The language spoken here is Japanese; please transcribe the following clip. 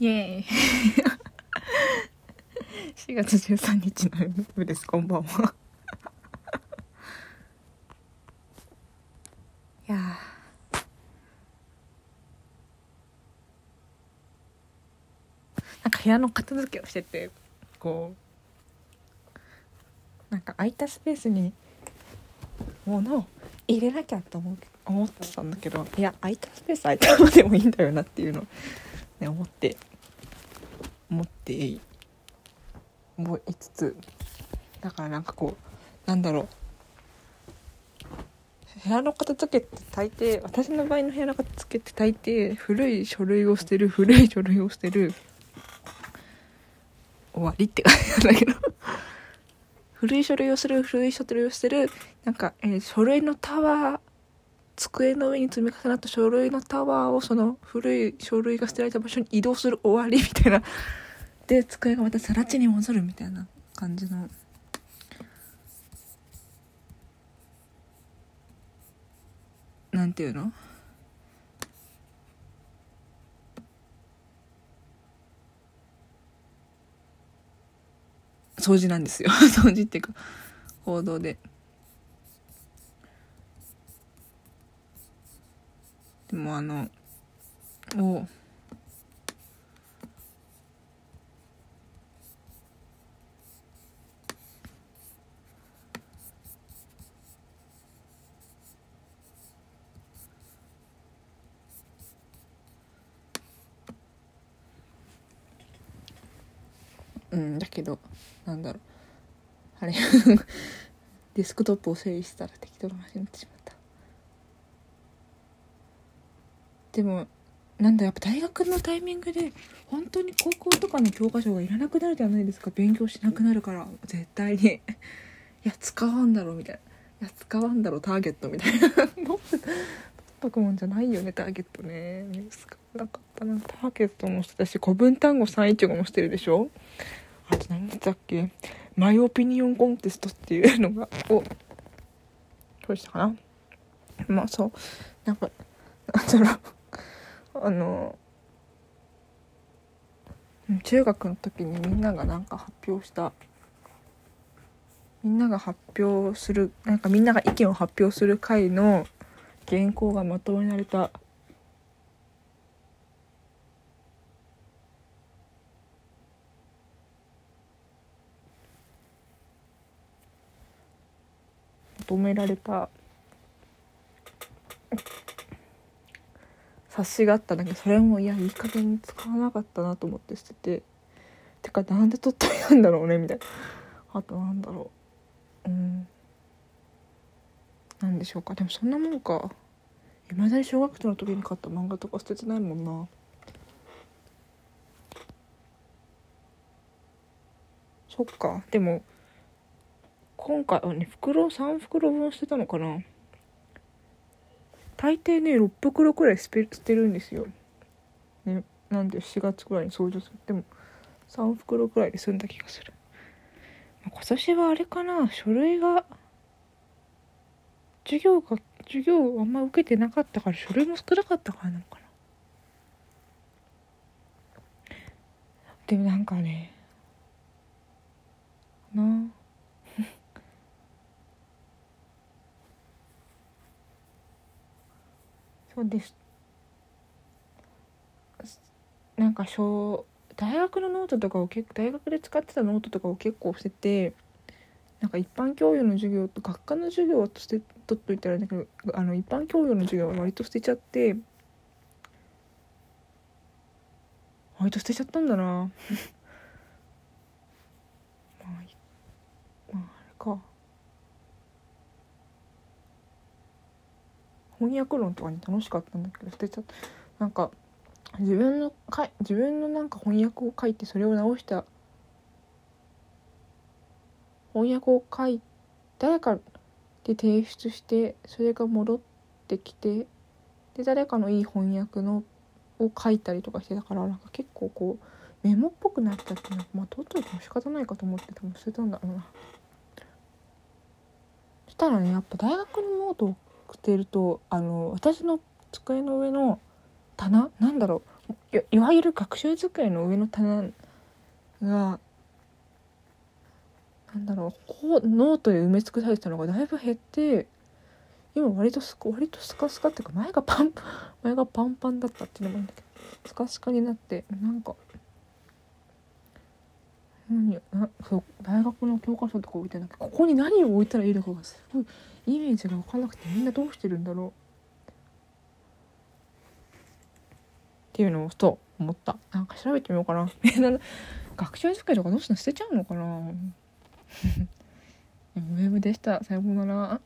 イエーイ。4月13日の夜です。こんばんは。いやなんか部屋の片付けをしててこうなんか空いたスペースに物を入れなきゃと思う思ってたんだけどいや空いたスペース空いたままでもいいんだよなっていうの、ね、思って思って思いつつだからなんかこうなんだろう。部屋の片付けって大抵私の場合の部屋の片付けって大抵古い書類を捨てる古い書類を捨てる終わりって感じなんだけど。古い書類をする古い書類を捨てるなんか、えー書類のタワー机の上に積み重なった書類のタワーをその古い書類が捨てられた場所に移動する終わりみたいな。で机がまた更地に戻るみたいな感じの。なんていうの？掃除なんですよ。掃除っていうか行動で。でもあのおうんだけどなんだろう。あれ デスクトップを整理したら適当な話になってしまったでもなんだやっぱ大学のタイミングで本当に高校とかの教科書がいらなくなるじゃないですか。勉強しなくなるから絶対に。いや使わんだろみたいな。いや使わんだろターゲットみたいな。取っとくもんじゃないよねターゲットね。使わなかったな。ターゲットもしてたし古文単語315もしてるでしょ。あと何だったっけ。マイオピニオンコンテストっていうのがをどうしたかな。まあそう。なんかなんだろう。あの中学の時にみんながなんか発表したみんなが発表するなんかみんなが意見を発表する会の原稿がまとめられた。まとめられた。冊子があったんだけどそれもいやいい加減に使わなかったなと思って捨てて。てかなんで取ったんだろうねみたいな。あとなんだろう。うん。なんでしょうか。でもそんなもんか。いまだに小学生の時に買った漫画とか捨ててないもんな。そっか。でも今回はね袋？3袋分捨てたのかな？大抵ね6袋くらい捨てるんですよ、ね、なんで4月くらいに掃除する。でも3袋くらいで済んだ気がする。今年はあれかな。書類が授業が授業あんま受けてなかったから書類も少なかったからなのかな。でもなんかねなあ。そうです。なんか小大学のノートとかを結大学で使ってたノートとかを結構捨ててなんか一般教養の授業と学科の授業は捨て取っといたらだけどあの一般教養の授業は割と捨てちゃって割と捨てちゃったんだな。まあまああれか。翻訳論とかに楽しかったんだけど捨てちゃった。なんか自分のかい自分のなんか翻訳を書いてそれを直した翻訳を書い誰かで提出してそれが戻ってきてで誰かのいい翻訳のを書いたりとかしてたからなんか結構こうメモっぽくなっちゃってなんかまあ取っといても仕方ないかと思って多分捨てたんだろうな。そしたらねやっぱ大学のノートを捨てるとあの私の机の上の棚なんだろういいわゆる学習机の上の棚がなんだろうこうノートで埋め尽くされてたのがだいぶ減って今割とす割とスカスカっていうか前がパン前がパンパンだったっていうのもあるんだけどスカスカになってなんか何なそう大学の教科書とか置いてなくてここに何を置いたらいいのかがすごいイメージが分かんなくてみんなどうしてるんだろう。っていうのをふと思った。なんか調べてみようかな。学習机とかどうしたの？捨てちゃうのかな？ウェブでした。さようなら。